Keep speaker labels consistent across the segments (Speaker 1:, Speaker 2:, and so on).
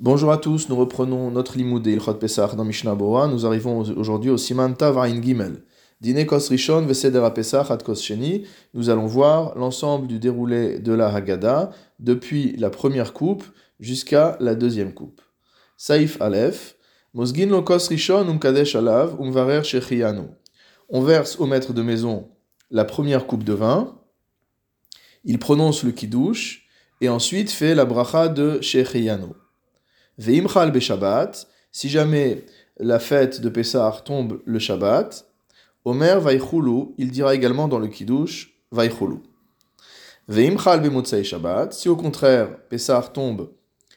Speaker 1: Bonjour à tous, nous reprenons notre limoud de Ilchot Pesach dans Mishnah Bora. Nous arrivons aujourd'hui au Siman Tav Ayin Gimel. Dine Kos Rishon Vesedera Pesach Ad Kos Sheni. Nous allons voir l'ensemble du déroulé de la Haggadah depuis la première coupe jusqu'à la deuxième coupe. Saif Aleph. Mosgin lo Kos Rishon Umkadesh Alav Umvarer Shechiyanu. On verse au maître de maison la première coupe de vin. Il prononce le Kiddush et ensuite fait la bracha de Shechiyanu. Veimchal Shabbat, si jamais la fête de Pessah tombe le Shabbat, Omer Vaichulu, il dira également dans le Kiddush Vaichulu. Veimchal Bemotzei Shabbat, si au contraire Pessah tombe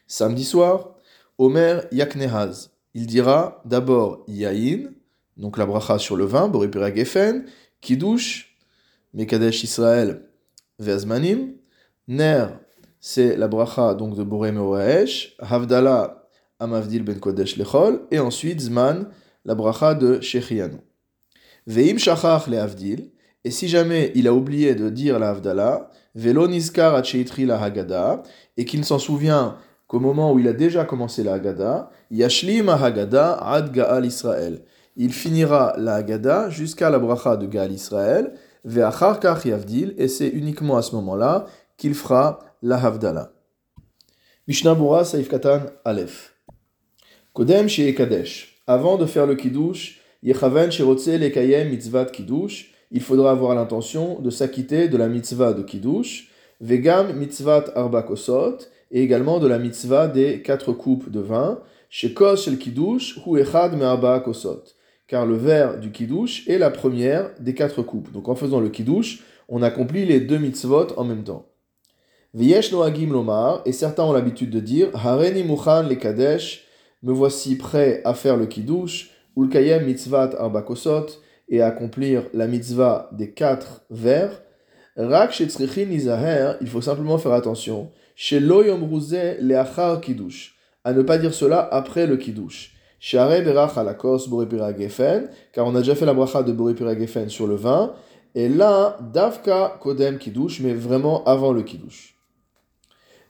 Speaker 1: samedi soir, Omer Yaknehaz, il dira d'abord Yain, donc la bracha sur le vin, Boripira Gefen, Kiddush, Mekadesh Israël, Vezmanim, Ner c'est la bracha donc de Boré Meoaesh, Havdala Amavdil Ben Kodesh Lechol, et ensuite Zman, la bracha de Shechianu. Veim Shachach le Havdil, et si jamais il a oublié de dire la Havdala, Velo Nizkar la Haggadah, et qu'il ne s'en souvient qu'au moment où il a déjà commencé la Haggadah, Yashlim Haggadah Ad Gaal Israël. Il finira la Haggadah jusqu'à la bracha de Gaal Israël, Ve'achar Kach Yavdil, et c'est uniquement à ce moment-là qu'il fera la Havdala. Mishnah Bura Saif Katan Aleph. Kodem chez Kadesh. Avant de faire le Kiddush, Yechaven Shirotze Lekayem Mitzvat Kiddush, il faudra avoir l'intention de s'acquitter de la mitzvah de Kiddush, Vegam Mitzvat Arba Kosot, et également de la mitzvah des quatre coupes de vin, chez Kos Shel Kiddush, Hu Echad Me'arba Kosot. Car le verre du Kiddush est la première des quatre coupes. Donc en faisant le Kiddush, on accomplit les deux mitzvot en même temps. V'yesh noagim lomar, et certains ont l'habitude de dire, Hareni muchan le kadesh, me voici prêt à faire le kiddush, ulkayem mitzvat arbakosot, et à accomplir la mitzvah des quatre vers. Rak nizaher, il faut simplement faire attention, shelo yom le achar kiddush, à ne pas dire cela après le kiddush. Share berach alakos boripira gefen, car on a déjà fait la bracha de boripira gefen sur le vin, et là, davka kodem kiddush, mais vraiment avant le kiddush.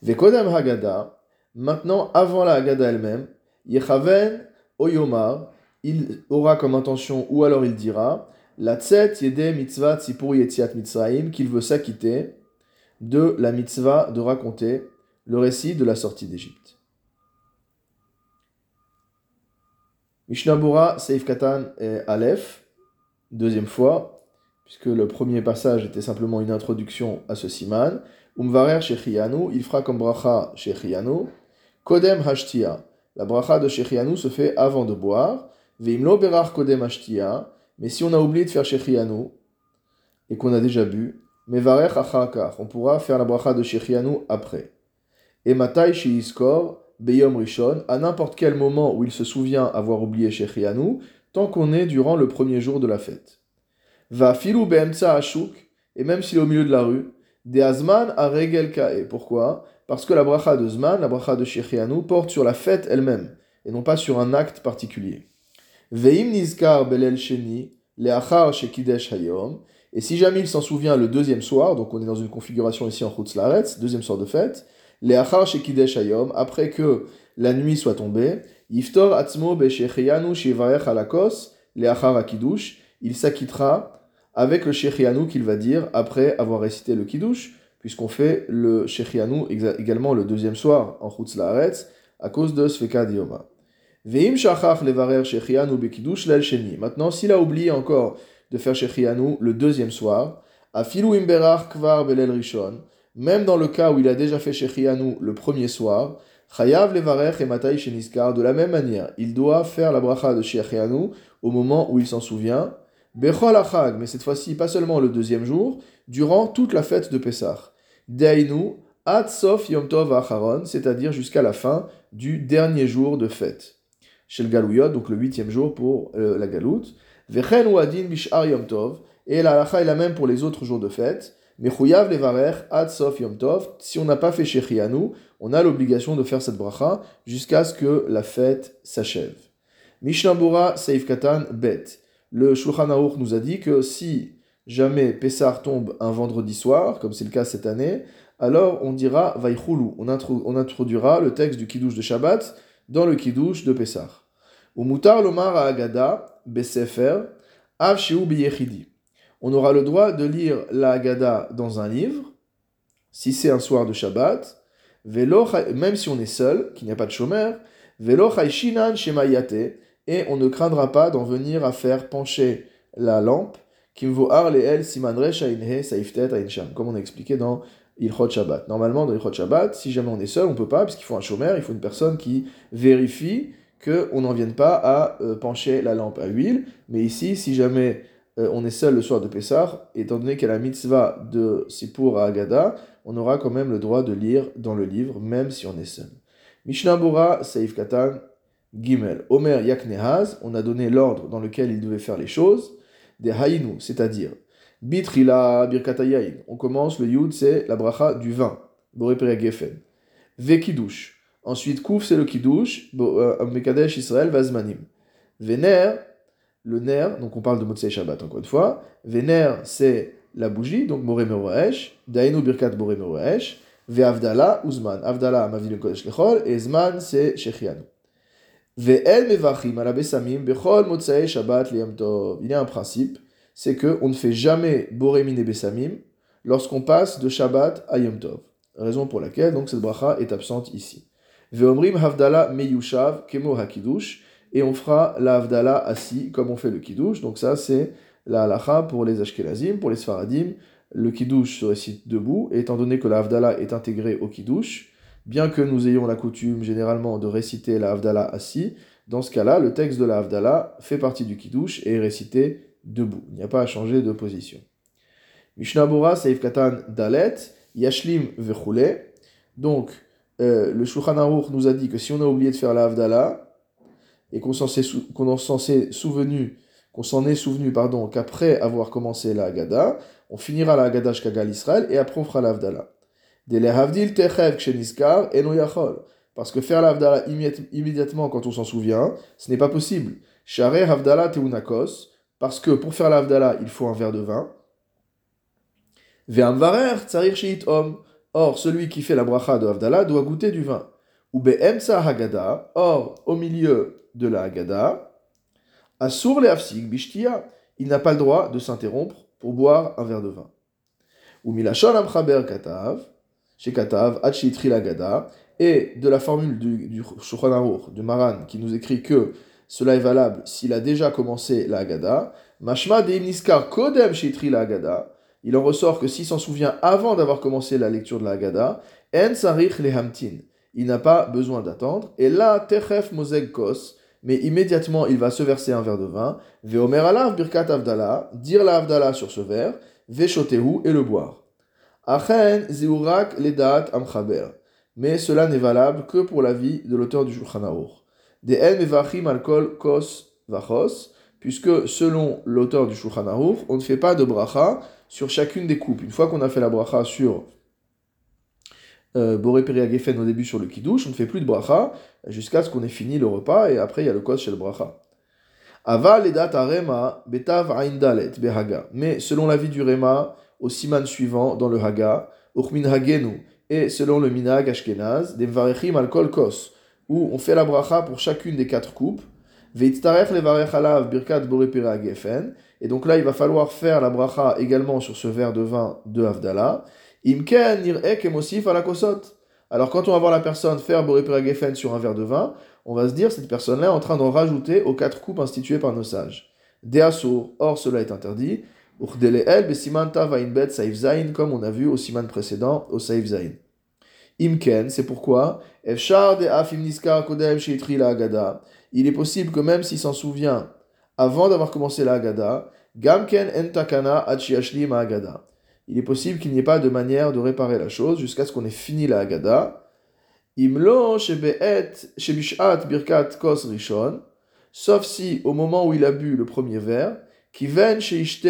Speaker 1: Vekodem Haggadah, maintenant avant la Haggadah elle-même, Yechaven Oyomar, il aura comme intention, ou alors il dira, la tset yede mitzvah tzipur yetziat mitzrayim, qu'il veut s'acquitter de la mitzvah de raconter le récit de la sortie d'Égypte. Mishnah Seif Katan et Aleph, deuxième fois, puisque le premier passage était simplement une introduction à ce siman. Umvarer Shechianu, il fera comme bracha Shechianu. Kodem Hashtia, la bracha de Shechianu se fait avant de boire. Veimlo Berar Kodem Hashtia, mais si on a oublié de faire Shechianu et qu'on a déjà bu, Mevarer Achakar, on pourra faire la bracha de Shechianu après. Et Matai Sheiskor, Beyom Rishon, à n'importe quel moment où il se souvient avoir oublié Shechianu, tant qu'on est durant le premier jour de la fête. Va filou be'emtsa ashuk, et même s'il est au milieu de la rue, de Azman a regel kae. Pourquoi? Parce que la bracha de Zman, la bracha de Shechianu, porte sur la fête elle-même, et non pas sur un acte particulier. Veim nizkar belel sheni, leachar shekidesh hayom, et si jamais il s'en souvient le deuxième soir, donc on est dans une configuration ici en Chutz Laretz, deuxième soir de fête, leachar shekidesh hayom, après que la nuit soit tombée, yiftor atzmo alakos, leachar akidush, il s'acquittera avec le Shechianu qu'il va dire après avoir récité le Kiddush, puisqu'on fait le Shechianu également le deuxième soir en Chutz Laaretz, à cause de Sveka Dioma. Veim Shachach levarer Shechianu bekiddush sheni. Maintenant, s'il a oublié encore de faire Shechianu le deuxième soir, afilu imberach kvar belel rishon, même dans le cas où il a déjà fait Shechianu le premier soir, Chayav levarer et matai sheniskar, de la même manière, il doit faire la bracha de Shechianu au moment où il s'en souvient, Bechol mais cette fois-ci pas seulement le deuxième jour, durant toute la fête de Pessah. Deinu, Ad Sof Yom Tov Acharon, c'est-à-dire jusqu'à la fin du dernier jour de fête. Chez le Galouyot, donc le huitième jour pour euh, la Galoute. Vechen ou Adin Bishar Yom Tov, et la halacha est la même pour les autres jours de fête. Mechuyav Levarer Ad Sof Yom Tov, si on n'a pas fait Shechianu, on a l'obligation de faire cette bracha jusqu'à ce que la fête s'achève. Mishnah Seif Katan Bet le Shulchan Aruch nous a dit que si jamais Pessar tombe un vendredi soir, comme c'est le cas cette année, alors on dira Vaichulu. On, on introduira le texte du Kiddush de Shabbat dans le Kiddush de Pessah. Ou mutar lomar agada besefer av On aura le droit de lire la Agada dans un livre, si c'est un soir de Shabbat, même si on est seul, qu'il n'y a pas de chômeur, velo shemayate, et on ne craindra pas d'en venir à faire pencher la lampe, comme on a expliqué dans Ilchot Shabbat. Normalement, dans Ilchot Shabbat, si jamais on est seul, on peut pas, puisqu'il faut un chômeur, il faut une personne qui vérifie qu'on n'en vienne pas à euh, pencher la lampe à huile. Mais ici, si jamais euh, on est seul le soir de Pessah, étant donné qu'il a la mitzvah de Sipur à Agada, on aura quand même le droit de lire dans le livre, même si on est seul. Mishnah Bora, Saif Katan, Gimel. Omer Yaknehaz, on a donné l'ordre dans lequel il devait faire les choses, des Haïnu, c'est-à-dire Bitrila Birkatayain. On commence, le Yud, c'est la bracha du vin. Boré Gefen. Vekidush. Ensuite, Kouf, c'est le Kiddush. Euh, Mekadesh Israël Vazmanim. Vener, le ner, donc on parle de Motsei Shabbat encore une fois. Vener, c'est la bougie, donc Boré Meroesh. Dainu Birkat Boré Meroesh. Ve'avdala, Uzman. Avdala, Mavil Kodesh Lechol. Et Zman, c'est Shechianu. Il y a un principe c'est qu'on ne fait jamais Borémin et Bessamim lorsqu'on passe de Shabbat à Yom Tov. Raison pour laquelle donc cette bracha est absente ici. Veomrim Havdala Meyushav Kemo Hakidush et on fera la Havdala assis comme on fait le Kiddush. Donc ça c'est la halacha pour les Ashkenazim, pour les Sfaradim. Le Kiddush se récite debout et étant donné que la Havdala est intégrée au Kiddush, bien que nous ayons la coutume généralement de réciter la Havdala assis, dans ce cas-là, le texte de la Havdala fait partie du Kiddush et est récité debout. Il n'y a pas à changer de position. Mishnah Bora, Saif Katan Dalet, Yashlim Vechule. Donc, euh, le Shulchan Aruch nous a dit que si on a oublié de faire la Havdalah, et qu'on s'en est souvenu, qu'on s'en est souvenu, pardon, qu'après avoir commencé la Haggadah, on finira la Haggadah Shkagal Israël, et après fera la Havdalah. Parce que faire la Havdalah immédiatement quand on s'en souvient, ce n'est pas possible. Parce que pour faire l'Avdala, il faut un verre de vin. Or, celui qui fait la bracha de Avdala doit goûter du vin. Ou hagada. Or, au milieu de la hagada, asur le afsig bishtia. Il n'a pas le droit de s'interrompre pour boire un verre de vin. Ou amchaber katav. Chez katav, achitri la Et de la formule du, du Maran, qui nous écrit que cela est valable s'il a déjà commencé la Haggadah. Mashma de Niskar Kodem Shitri la Haggadah. Il en ressort que s'il s'en souvient avant d'avoir commencé la lecture de la Haggadah, En Sarich Lehamtin. Il n'a pas besoin d'attendre. Et là, Techef Mozeg Kos. Mais immédiatement, il va se verser un verre de vin. Veomer alav birkat avdala. Dire la avdala sur ce verre. Veshotehu et le boire. Achen zeurak ledat amchaber. Mais cela n'est valable que pour la vie de l'auteur du Shulchan des en alcool kos vachos, puisque selon l'auteur du Shulchan Aruch, on ne fait pas de bracha sur chacune des coupes. Une fois qu'on a fait la bracha sur euh, Boré au début sur le Kiddush, on ne fait plus de bracha jusqu'à ce qu'on ait fini le repas et après il y a le kos chez le bracha. Aval edat arema betav dalet behaga. Mais selon l'avis du Rema, au siman suivant dans le Haga, uchmin hagenu, et selon le minag ashkenaz, des varechim alcool kos où on fait la bracha pour chacune des quatre coupes. Et donc là, il va falloir faire la bracha également sur ce verre de vin de Havdalah. Alors quand on va voir la personne faire Boré Gefen sur un verre de vin, on va se dire, cette personne-là est en train d'en rajouter aux quatre coupes instituées par nos sages. Deasur, or cela est interdit. Comme on a vu au siman précédent, au Saif Zain. Imken, c'est pourquoi? Il est possible que même s'il s'en souvient avant d'avoir commencé la Haggadah, Gamken entakana Agada. Il est possible qu'il n'y ait pas de manière de réparer la chose jusqu'à ce qu'on ait fini la Haggadah. Imlo shebishat birkat kos rishon, sauf si au moment où il a bu le premier verre, qui ven sheishte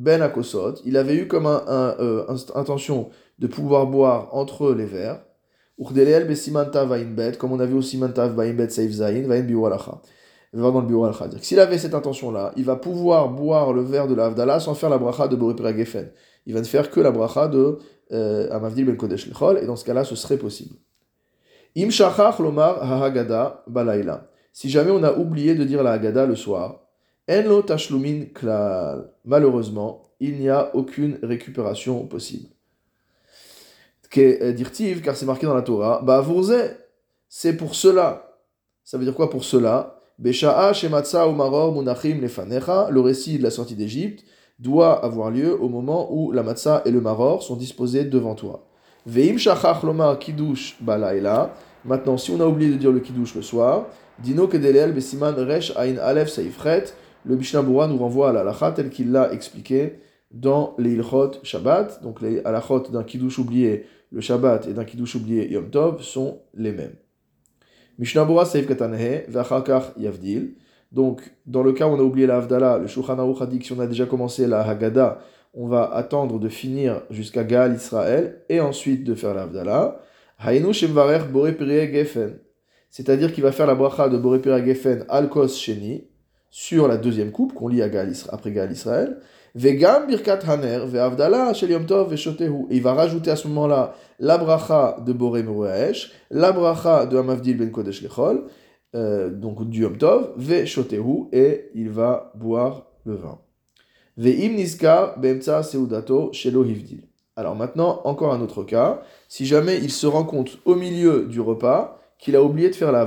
Speaker 1: ben akosot, il avait eu comme un, euh, intention de pouvoir boire entre les verres. Uchdeleel besimanta vainbet, comme on a vu au simanta vainbet saif zain, vain biwalacha. Dans le S'il avait cette intention-là, il va pouvoir boire le verre de la Havdalah sans faire la bracha de Boré Gefen. il va ne faire que la bracha de euh, Amavdil ben Kodesh Lechol, et dans ce cas-là, ce serait possible. Im shachach lomar ha-hagada balayla. Si jamais on a oublié de dire la Haggadah le soir, en tashlumin klal. Malheureusement, il n'y a aucune récupération possible. Euh, dirtiv, car c'est marqué dans la Torah, bah c'est pour cela. Ça veut dire quoi pour cela Besha'a shematza umaror munachim lefanecha, le récit de la sortie d'Égypte, doit avoir lieu au moment où la matzah et le maror sont disposés devant toi. Veim shachach lomar kiddush balayla. Maintenant, si on a oublié de dire le kiddush le soir, dino kedelel besiman resh ain alef seifret, le Mishnah nous renvoie à la halakha tel qu'il l'a expliqué dans les Shabbat. Donc les halachot d'un kiddush oublié le Shabbat et d'un kiddush oublié Yom Tov sont les mêmes. Mishnah Bura Seif Katanhe, Vachakar Yavdil. Donc, dans le cas où on a oublié la le Shulchan Aruch a dit que si on a déjà commencé la Haggadah, on va attendre de finir jusqu'à Gaal Israël et ensuite de faire la Havdalah. Hainu Shemvarer Bore Gefen. C'est-à-dire qu'il va faire la bracha de Bore Gefen al Kos Sheni sur la deuxième coupe qu'on lit à après Gaal Israël. Vegam Birkat Haner, Shel Ve'shotehu. Il va rajouter à ce moment-là la bracha de Boré Meruaesh, la bracha de Amavdil Ben Kodesh Lechol, euh, donc du Yom Tov, et il va boire le vin. Seudato Shelo Hivdil. Alors maintenant, encore un autre cas. Si jamais il se rend compte au milieu du repas qu'il a oublié de faire la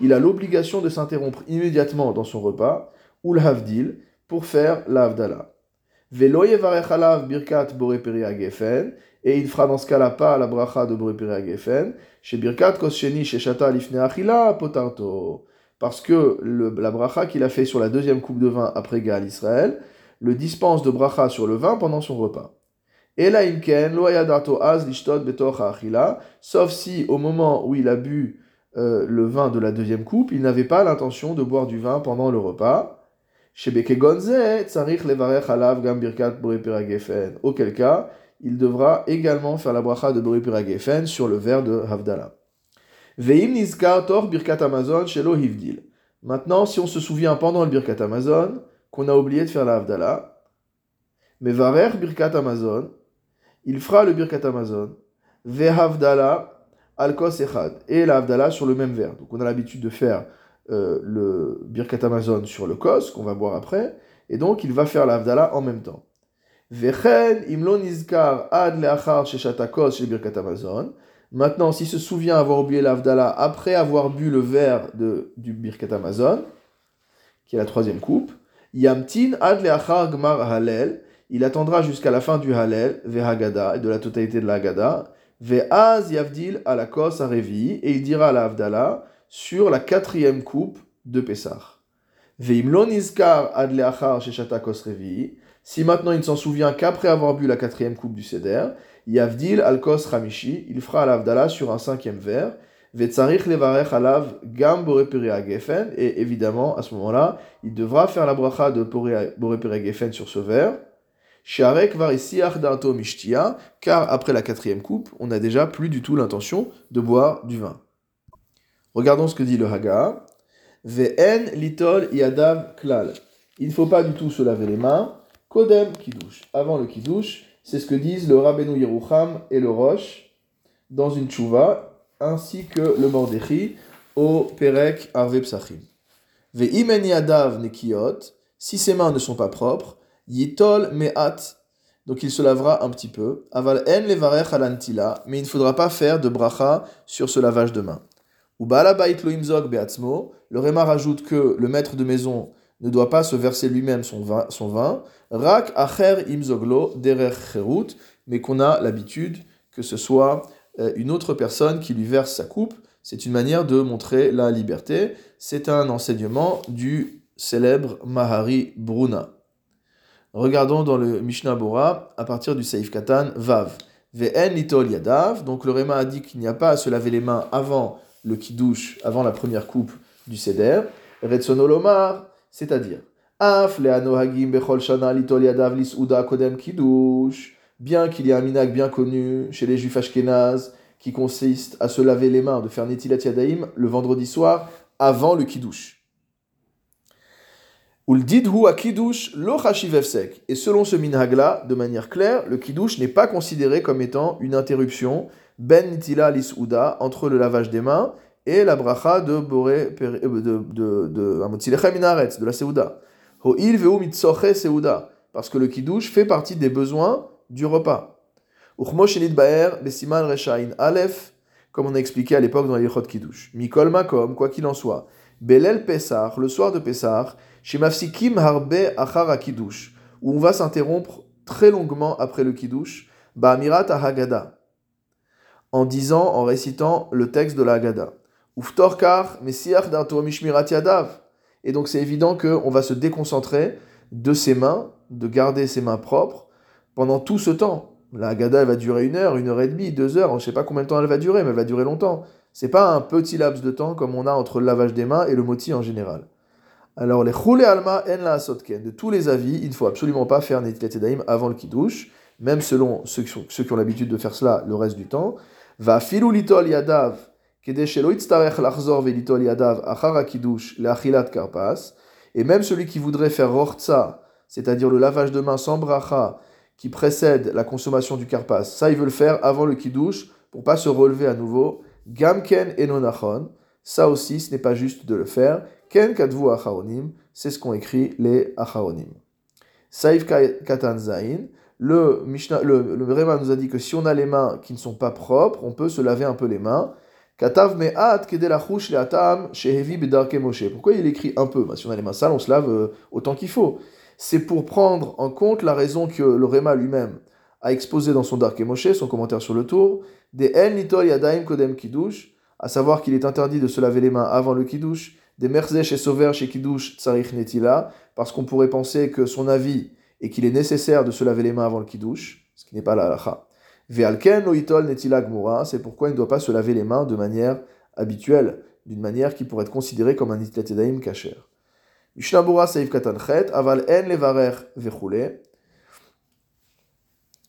Speaker 1: Il a l'obligation de s'interrompre immédiatement dans son repas, ou l'havdil, pour faire l'avdala. birkat et il fera dans ce cas-là pas la bracha de boreperi gefen, chez birkat kosheni chez lifne achila potarto. Parce que la bracha qu'il a fait sur la deuxième coupe de vin après Gal Israël, le dispense de bracha sur le vin pendant son repas. Sauf si au moment où il a bu euh, le vin de la deuxième coupe, il n'avait pas l'intention de boire du vin pendant le repas. Auquel cas, il devra également faire la bracha de Boripiragefen sur le verre de Havdalah. Maintenant, si on se souvient pendant le birkat Amazon qu'on a oublié de faire la Havdalah, mais varer birkat Amazon, il fera le birkat Amazon, ve Havdalah Al-Kos Echad et la sur le même verre. Donc on a l'habitude de faire euh, le Birkat Amazon sur le Kos, qu'on va boire après, et donc il va faire la en même temps. Vechen imlon izkar ad leachar sheshatakos chez Birkat Amazon. Maintenant, s'il se souvient avoir oublié la après avoir bu le verre de, du Birkat Amazon, qui est la troisième coupe, yamtin ad leachar gmar halel, il attendra jusqu'à la fin du halel, vehagada, et de la totalité de la Haggadah, Ve'az yavdil à la kos et il dira à la sur la quatrième coupe de Pessah. Ve'imlon izkar ad leachar sheshata kos revi, si maintenant il ne s'en souvient qu'après avoir bu la quatrième coupe du Seder, yavdil al kos il fera à la sur un cinquième verre, alav et évidemment, à ce moment-là, il devra faire la bracha de borepere gefen sur ce verre, car après la quatrième coupe, on n'a déjà plus du tout l'intention de boire du vin. Regardons ce que dit le Haga. Ve'en litol yadav klal. Il ne faut pas du tout se laver les mains. Kodem kiddush. Avant le kiddush, c'est ce que disent le Rabbeinu Yerucham et le Roche dans une tchouva, ainsi que le Mordechi au Perek Arve Psachim. Ve'imen yadav nekiot. Si ses mains ne sont pas propres, Yitol me'at. Donc il se lavera un petit peu. Aval en levarech alantila. Mais il ne faudra pas faire de bracha sur ce lavage de main. Ou balabait imzog beatzmo. Le Réma rajoute que le maître de maison ne doit pas se verser lui-même son vin, son vin. Rak acher imzoglo derer cherut. Mais qu'on a l'habitude que ce soit euh, une autre personne qui lui verse sa coupe. C'est une manière de montrer la liberté. C'est un enseignement du célèbre Mahari Bruna. Regardons dans le Mishnah Bora, à partir du Saif Katan, Vav. Ve'en litol yadav. Donc le Réma a dit qu'il n'y a pas à se laver les mains avant le kiddush, avant la première coupe du seder. Retsonolomar, c'est-à-dire, Af le'anohagim bechol shana litol yadav lis'uda kodem kiddush. Bien qu'il y ait un minag bien connu chez les juifs ashkénazes qui consiste à se laver les mains, de faire netilat yadaim le vendredi soir avant le kiddush. Et selon ce minhag de manière claire, le kiddush n'est pas considéré comme étant une interruption ben nitila lisouda entre le lavage des mains et la bracha de boré euh, de de de de la seuda. Ho'il veu mitsoche seuda parce que le kiddush fait partie des besoins du repas. Alef comme on a expliqué à l'époque dans les kiddush. Mikol makom quoi qu'il en soit. Belel Pesach, le soir de Pesach, chez Mafsikim Harbe Achar Kiddush, où on va s'interrompre très longuement après le Kiddush, Ba'amirat Haggadah, en disant, en récitant le texte de la Haggadah. Uftorkar Messiach Darto Mishmirat Yadav. Et donc c'est évident qu'on va se déconcentrer de ses mains, de garder ses mains propres pendant tout ce temps. La Haggadah elle va durer une heure, une heure et demie, deux heures, je ne sais pas combien de temps elle va durer, mais elle va durer longtemps. C'est pas un petit laps de temps comme on a entre le lavage des mains et le moti en général. Alors, les choulé alma en la sotken. De tous les avis, il ne faut absolument pas faire netilat daim avant le kiddush, même selon ceux qui, ont l'habitude de faire cela le reste du temps. Va filou litol yadav. Et même celui qui voudrait faire rortza, c'est-à-dire le lavage de main sans bracha, qui précède la consommation du karpas, ça il veut le faire avant le kiddush pour pas se relever à nouveau. Gamken enonachon, ça aussi ce n'est pas juste de le faire. C'est ce qu'ont écrit les acharonim. Saif katan zain, le, Mishnah, le, le nous a dit que si on a les mains qui ne sont pas propres, on peut se laver un peu les mains. Katav me'at kedelachush le'atam shehevi bedarke moshe. Pourquoi il écrit un peu? Bah, Si on a les mains sales, on se lave euh, autant qu'il faut. C'est pour prendre en compte la raison que le Réma lui-même a exposé dans son Darke Moshe, son commentaire sur le tour, des El Nitol Yadaim Kodem Kiddush, à savoir qu'il est interdit de se laver les mains avant le Kiddush, des Merzesh et Sover chez Kiddush Tsarich Netila, parce qu'on pourrait penser que son avis est qu'il est nécessaire de se laver les mains avant le Kiddush, ce qui n'est pas la halacha. Ve'alken Itol Netila Gmura, c'est pourquoi il ne doit pas se laver les mains de manière habituelle, d'une manière qui pourrait être considérée comme un Nitlat kacher. Mishnabura Saif Katanchet, Aval En Levarer Vechule.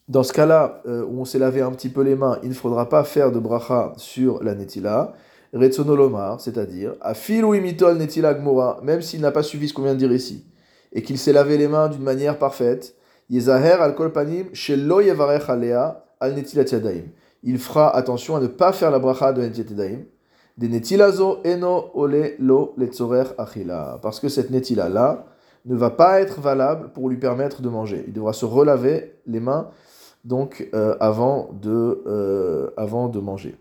Speaker 1: Dans ce cas-là, euh, où on s'est lavé un petit peu les mains, il ne faudra pas faire de bracha sur la netila. Retsonolomar, c'est-à-dire, afilu imitol netila même s'il n'a pas suivi ce qu'on vient de dire ici, et qu'il s'est lavé les mains d'une manière parfaite, yezaher al kolpanim shelo yevarech alea al. Il fera attention à ne pas faire la bracha de netilat. De netilazo eno ole lo letzorer achila. Parce que cette netila-là ne va pas être valable pour lui permettre de manger. Il devra se relaver les mains donc euh, avant, de, euh, avant de manger.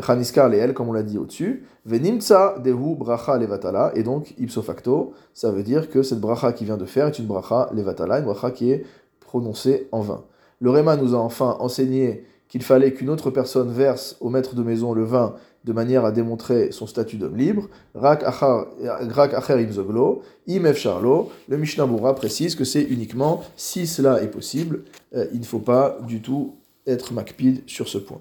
Speaker 1: Vechaniskar leel, comme on l'a dit au-dessus, venimtsa dehu bracha levatala, et donc ipso facto, ça veut dire que cette bracha qui vient de faire est une bracha levatala, une bracha qui est prononcée en vain. Le Réma nous a enfin enseigné qu'il fallait qu'une autre personne verse au maître de maison le vin de manière à démontrer son statut d'homme libre. Rak acher imzoglo, imef charlo. Le Mishnah Moura précise que c'est uniquement si cela est possible. Euh, il ne faut pas du tout être makpid sur ce point.